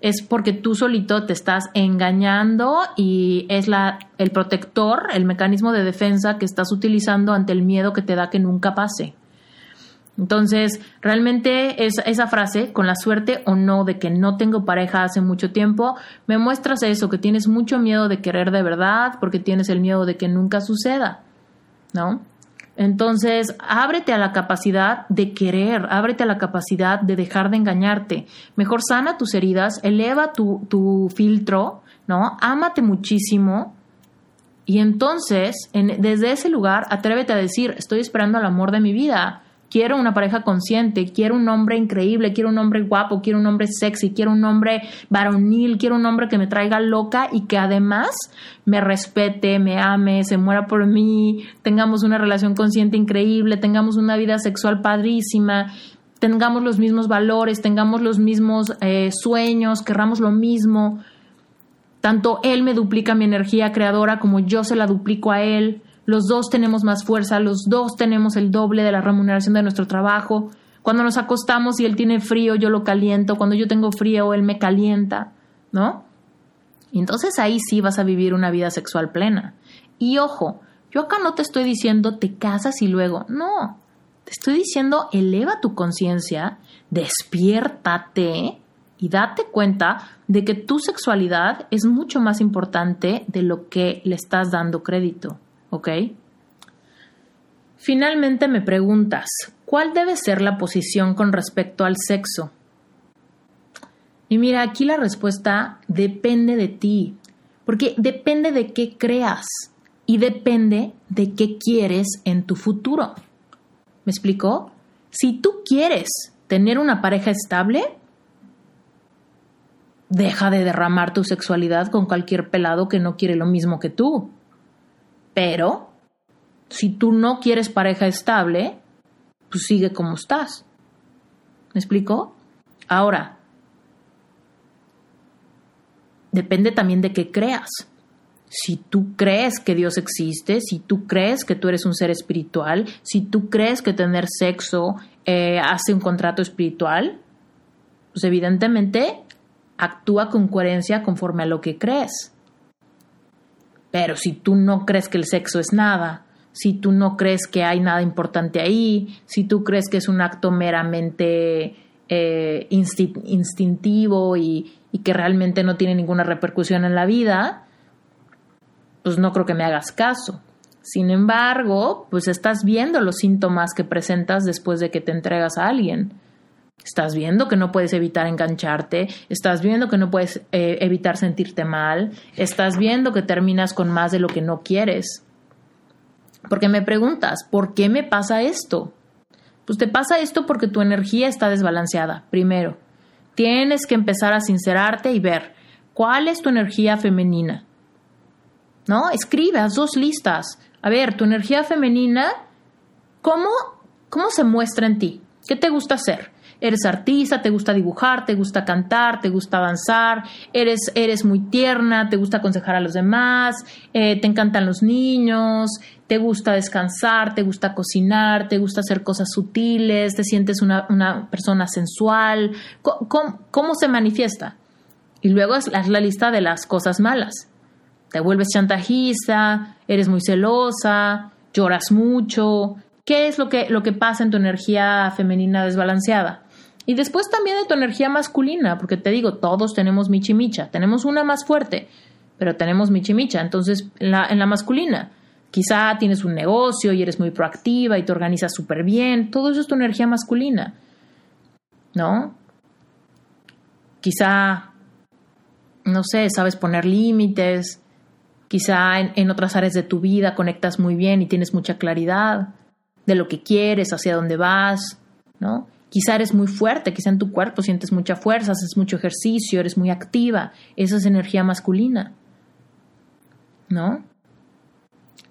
es porque tú solito te estás engañando y es la, el protector, el mecanismo de defensa que estás utilizando ante el miedo que te da que nunca pase. Entonces, realmente es, esa frase, con la suerte o no de que no tengo pareja hace mucho tiempo, me muestras eso, que tienes mucho miedo de querer de verdad, porque tienes el miedo de que nunca suceda, ¿no? Entonces, ábrete a la capacidad de querer, ábrete a la capacidad de dejar de engañarte. Mejor sana tus heridas, eleva tu, tu filtro, ¿no? Ámate muchísimo. Y entonces, desde ese lugar, atrévete a decir, estoy esperando al amor de mi vida Quiero una pareja consciente, quiero un hombre increíble, quiero un hombre guapo, quiero un hombre sexy, quiero un hombre varonil, quiero un hombre que me traiga loca y que además me respete, me ame, se muera por mí, tengamos una relación consciente increíble, tengamos una vida sexual padrísima, tengamos los mismos valores, tengamos los mismos eh, sueños, querramos lo mismo. Tanto él me duplica mi energía creadora como yo se la duplico a él los dos tenemos más fuerza, los dos tenemos el doble de la remuneración de nuestro trabajo. Cuando nos acostamos y él tiene frío, yo lo caliento, cuando yo tengo frío, él me calienta, ¿no? Entonces ahí sí vas a vivir una vida sexual plena. Y ojo, yo acá no te estoy diciendo te casas y luego, no, te estoy diciendo eleva tu conciencia, despiértate y date cuenta de que tu sexualidad es mucho más importante de lo que le estás dando crédito. ¿Ok? Finalmente me preguntas, ¿cuál debe ser la posición con respecto al sexo? Y mira, aquí la respuesta depende de ti, porque depende de qué creas y depende de qué quieres en tu futuro. ¿Me explicó? Si tú quieres tener una pareja estable, deja de derramar tu sexualidad con cualquier pelado que no quiere lo mismo que tú. Pero, si tú no quieres pareja estable, pues sigue como estás. ¿Me explico? Ahora, depende también de qué creas. Si tú crees que Dios existe, si tú crees que tú eres un ser espiritual, si tú crees que tener sexo eh, hace un contrato espiritual, pues evidentemente actúa con coherencia conforme a lo que crees. Pero si tú no crees que el sexo es nada, si tú no crees que hay nada importante ahí, si tú crees que es un acto meramente eh, instintivo y, y que realmente no tiene ninguna repercusión en la vida, pues no creo que me hagas caso. Sin embargo, pues estás viendo los síntomas que presentas después de que te entregas a alguien. Estás viendo que no puedes evitar engancharte, estás viendo que no puedes eh, evitar sentirte mal, estás viendo que terminas con más de lo que no quieres. Porque me preguntas, ¿por qué me pasa esto? Pues te pasa esto porque tu energía está desbalanceada, primero. Tienes que empezar a sincerarte y ver cuál es tu energía femenina. ¿No? Escribe, haz dos listas. A ver, tu energía femenina, ¿cómo, cómo se muestra en ti? ¿Qué te gusta hacer? Eres artista, te gusta dibujar, te gusta cantar, te gusta avanzar, eres, eres muy tierna, te gusta aconsejar a los demás, eh, te encantan los niños, te gusta descansar, te gusta cocinar, te gusta hacer cosas sutiles, te sientes una, persona sensual. ¿Cómo, se manifiesta? Y luego es la lista de las cosas malas. te vuelves chantajista, eres muy celosa, lloras mucho. ¿Qué es lo que, lo que pasa en tu energía femenina desbalanceada? Y después también de tu energía masculina, porque te digo, todos tenemos michimicha, tenemos una más fuerte, pero tenemos michimicha. Entonces, en la, en la masculina, quizá tienes un negocio y eres muy proactiva y te organizas súper bien, todo eso es tu energía masculina, ¿no? Quizá, no sé, sabes poner límites, quizá en, en otras áreas de tu vida conectas muy bien y tienes mucha claridad de lo que quieres, hacia dónde vas, ¿no? Quizá eres muy fuerte, quizá en tu cuerpo sientes mucha fuerza, haces mucho ejercicio, eres muy activa. Esa es energía masculina. ¿No?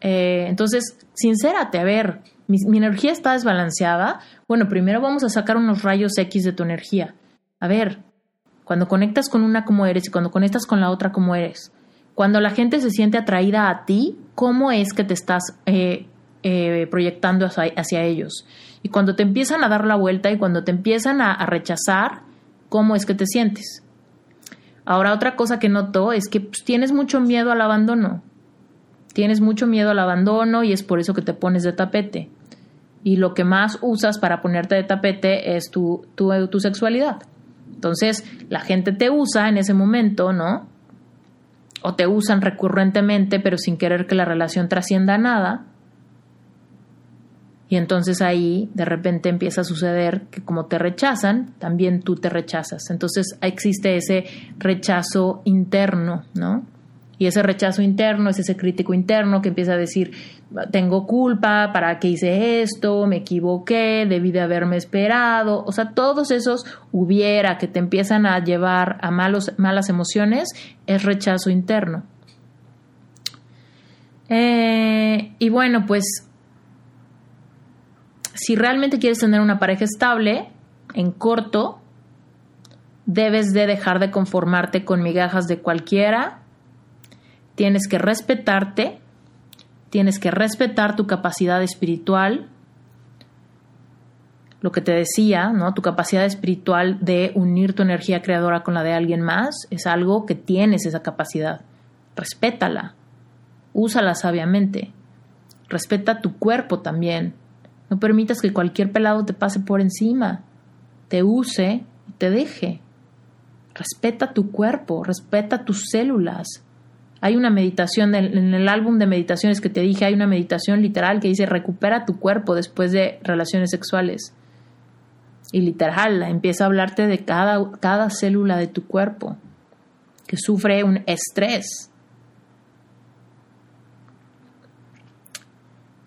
Eh, entonces, sincérate, a ver, mi, energía está desbalanceada. Bueno, primero vamos a sacar unos rayos X de tu energía. A ver, cuando conectas con una como eres y cuando conectas con la otra como eres, cuando la gente se siente atraída a ti, ¿cómo es que te estás eh, eh, proyectando hacia, ellos? Y cuando te empiezan a dar la vuelta y cuando te empiezan a, rechazar, ¿cómo es que te sientes? Ahora, otra cosa que noto es que pues, tienes mucho miedo al abandono. Tienes mucho miedo al abandono y es por eso que te pones de tapete. Y lo que más usas para ponerte de tapete es tu, tu, tu sexualidad. Entonces, la gente te usa en ese momento, ¿no? O te usan recurrentemente, pero sin querer que la relación trascienda nada. Y entonces ahí de repente empieza a suceder que como te rechazan, también tú te rechazas. Entonces existe ese rechazo interno, ¿no? Y ese rechazo interno es ese crítico interno que empieza a decir, tengo culpa, ¿para qué hice esto? Me equivoqué, debí de haberme esperado. O sea, todos esos hubiera que te empiezan a llevar a malos, malas emociones es rechazo interno. Eh, y bueno, pues si realmente quieres tener una pareja estable, en corto, debes de dejar de conformarte con migajas de cualquiera. Tienes que respetarte, tienes que respetar tu capacidad espiritual, lo que te decía, ¿no? Tu capacidad espiritual de unir tu energía creadora con la de alguien más es algo que tienes esa capacidad. Respétala. Úsala sabiamente. Respeta tu cuerpo también. No permitas que cualquier pelado te pase por encima, te use y te deje. Respeta tu cuerpo, respeta tus células. Hay una meditación en el álbum de meditaciones que te dije, hay una meditación literal que dice recupera tu cuerpo después de relaciones sexuales. Y literal, empieza a hablarte de cada, cada célula de tu cuerpo que sufre un estrés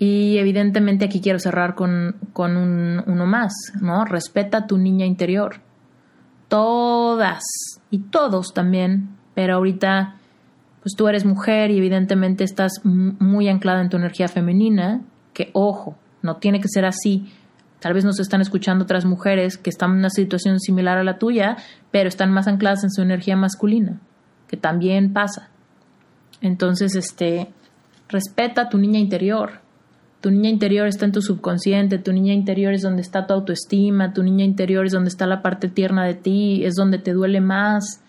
Y evidentemente aquí quiero cerrar con, con un, uno más, ¿no? Respeta a tu niña interior. Todas y todos también, pero ahorita pues tú eres mujer y evidentemente estás muy anclada en tu energía femenina, que ojo, no tiene que ser así. Tal vez nos están escuchando otras mujeres que están en una situación similar a la tuya, pero están más ancladas en su energía masculina, que también pasa. Entonces, este, respeta a tu niña interior, tu niña interior está en tu subconsciente, tu niña interior es donde está tu autoestima, tu niña interior es donde está la parte tierna de ti, es donde te duele más.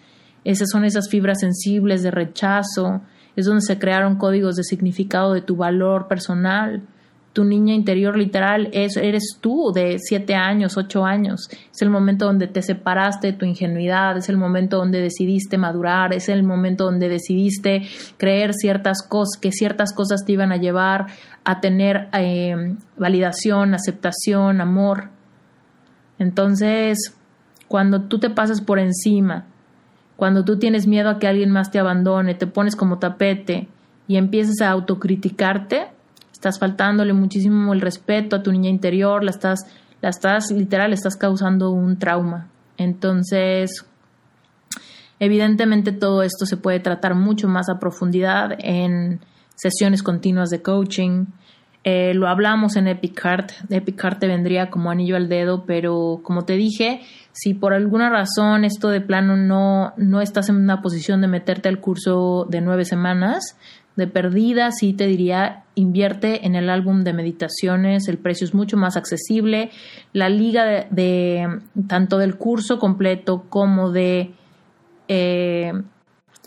Esas son esas fibras sensibles de rechazo, es donde se crearon códigos de significado de tu valor personal tu niña interior literal es, eres tú de siete años, ocho años. Es el momento donde te separaste de tu ingenuidad, es el momento donde decidiste madurar, es el momento donde decidiste creer ciertas cosas, que ciertas cosas te iban a llevar a tener eh, validación, aceptación, amor. Entonces, cuando tú te pasas por encima, cuando tú tienes miedo a que alguien más te abandone, te pones como tapete y empiezas a autocriticarte, estás faltándole muchísimo el respeto a tu niña interior, la estás, la estás, literal, estás causando un trauma. Entonces, evidentemente todo esto se puede tratar mucho más a profundidad en sesiones continuas de coaching. Eh, lo hablamos en Epic Heart. Te vendría como anillo al dedo, pero como te dije, si por alguna razón esto de plano no, no estás en una posición de meterte al curso de nueve semanas, de perdida, sí te diría, invierte en el álbum de meditaciones, el precio es mucho más accesible, la liga de, tanto del curso completo como de eh,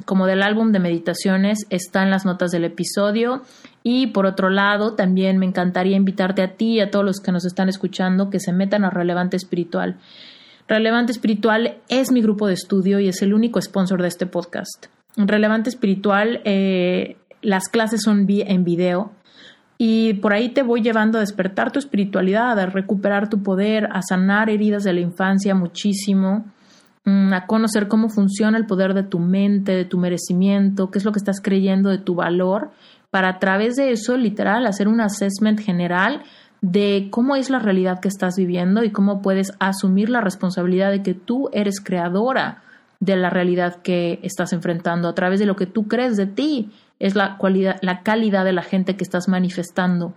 como del álbum de meditaciones está en las notas del episodio. Y por otro lado, también me encantaría invitarte a ti y a todos los que nos están escuchando que se metan a Relevante Espiritual. Relevante Espiritual es mi grupo de estudio y es el único sponsor de este podcast. Relevante Espiritual, eh, las clases son en video y por ahí te voy llevando a despertar tu espiritualidad, a recuperar tu poder, a sanar heridas de la infancia muchísimo, mm, a conocer cómo funciona el poder de tu mente, de tu merecimiento, qué es lo que estás creyendo de tu valor, para a través de eso, literal, hacer un assessment general de cómo es la realidad que estás viviendo y cómo puedes asumir la responsabilidad de que tú eres creadora de la realidad que estás enfrentando a través de lo que tú crees de ti es la, cualidad, la calidad de la gente que estás manifestando.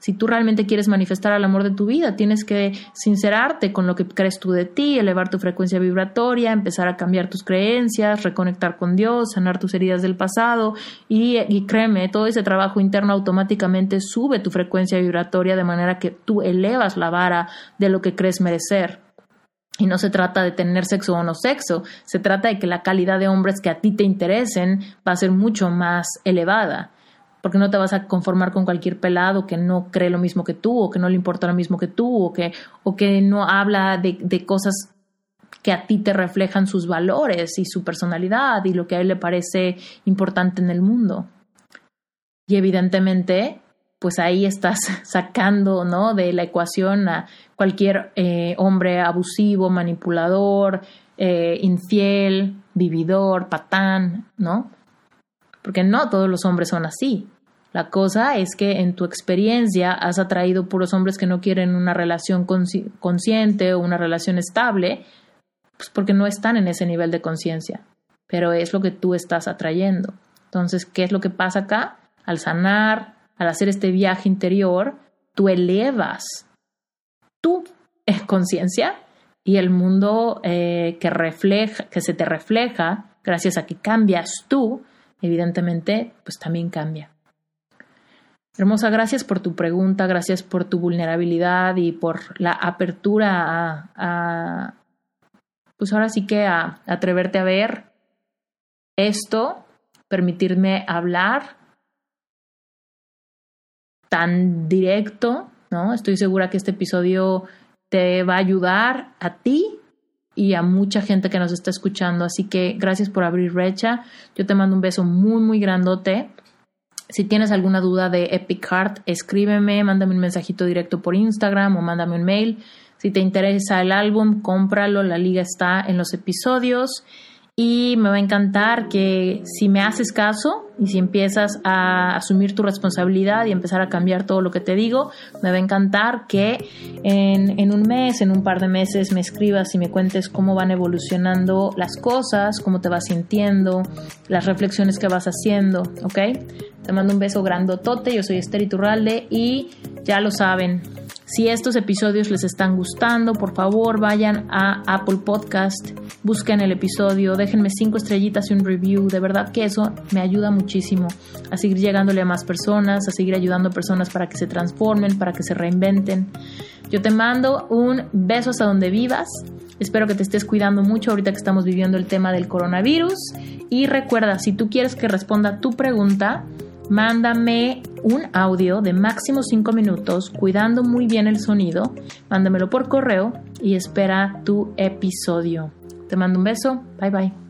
Si tú realmente quieres manifestar el amor de tu vida, tienes que sincerarte con lo que crees tú de ti, elevar tu frecuencia vibratoria, empezar a cambiar tus creencias, reconectar con Dios, sanar tus heridas del pasado y, y créeme, todo ese trabajo interno automáticamente sube tu frecuencia vibratoria de manera que tú elevas la vara de lo que crees merecer. Y no se trata de tener sexo o no sexo, se trata de que la calidad de hombres que a ti te interesen va a ser mucho más elevada, porque no te vas a conformar con cualquier pelado que no cree lo mismo que tú, o que no le importa lo mismo que tú, o que, o que no habla de, de cosas que a ti te reflejan sus valores y su personalidad y lo que a él le parece importante en el mundo. Y evidentemente pues ahí estás sacando ¿no? de la ecuación a cualquier eh, hombre abusivo, manipulador, eh, infiel, vividor, patán, ¿no? Porque no todos los hombres son así. La cosa es que en tu experiencia has atraído puros hombres que no quieren una relación consciente o una relación estable, pues porque no están en ese nivel de conciencia. Pero es lo que tú estás atrayendo. Entonces, ¿qué es lo que pasa acá? Al sanar, al hacer este viaje interior, tú elevas tu conciencia y el mundo eh, que refleja, que se te refleja, gracias a que cambias tú, evidentemente, pues también cambia. Hermosa, gracias por tu pregunta, gracias por tu vulnerabilidad y por la apertura a, pues ahora sí que a atreverte a ver esto, permitirme hablar tan directo, ¿no? Estoy segura que este episodio te va a ayudar a ti y a mucha gente que nos está escuchando. Así que gracias por abrir Recha. Yo te mando un beso muy, muy grandote. Si tienes alguna duda de Epic Heart, escríbeme, mándame un mensajito directo por Instagram o mándame un mail. Si te interesa el álbum, cómpralo, la liga está en los episodios y me va a encantar que si me haces caso y si empiezas a asumir tu responsabilidad y empezar a cambiar todo lo que te digo, me va a encantar que en, en, un mes, en un par de meses me escribas y me cuentes cómo van evolucionando las cosas, cómo te vas sintiendo, las reflexiones que vas haciendo, ¿ok? Te mando un beso grandotote, yo soy Esther Iturralde y ya lo saben, si estos episodios les están gustando, por favor vayan a Apple Podcast, busquen el episodio, déjenme cinco estrellitas y un review. De verdad que eso me ayuda muchísimo a seguir llegándole a más personas, a seguir ayudando a personas para que se transformen, para que se reinventen. Yo te mando un beso hasta donde vivas. Espero que te estés cuidando mucho ahorita que estamos viviendo el tema del coronavirus. Y recuerda, si tú quieres que responda tu pregunta, mándame un audio de máximo 5 minutos cuidando muy bien el sonido, mándamelo por correo y espera tu episodio. Te mando un beso, bye bye.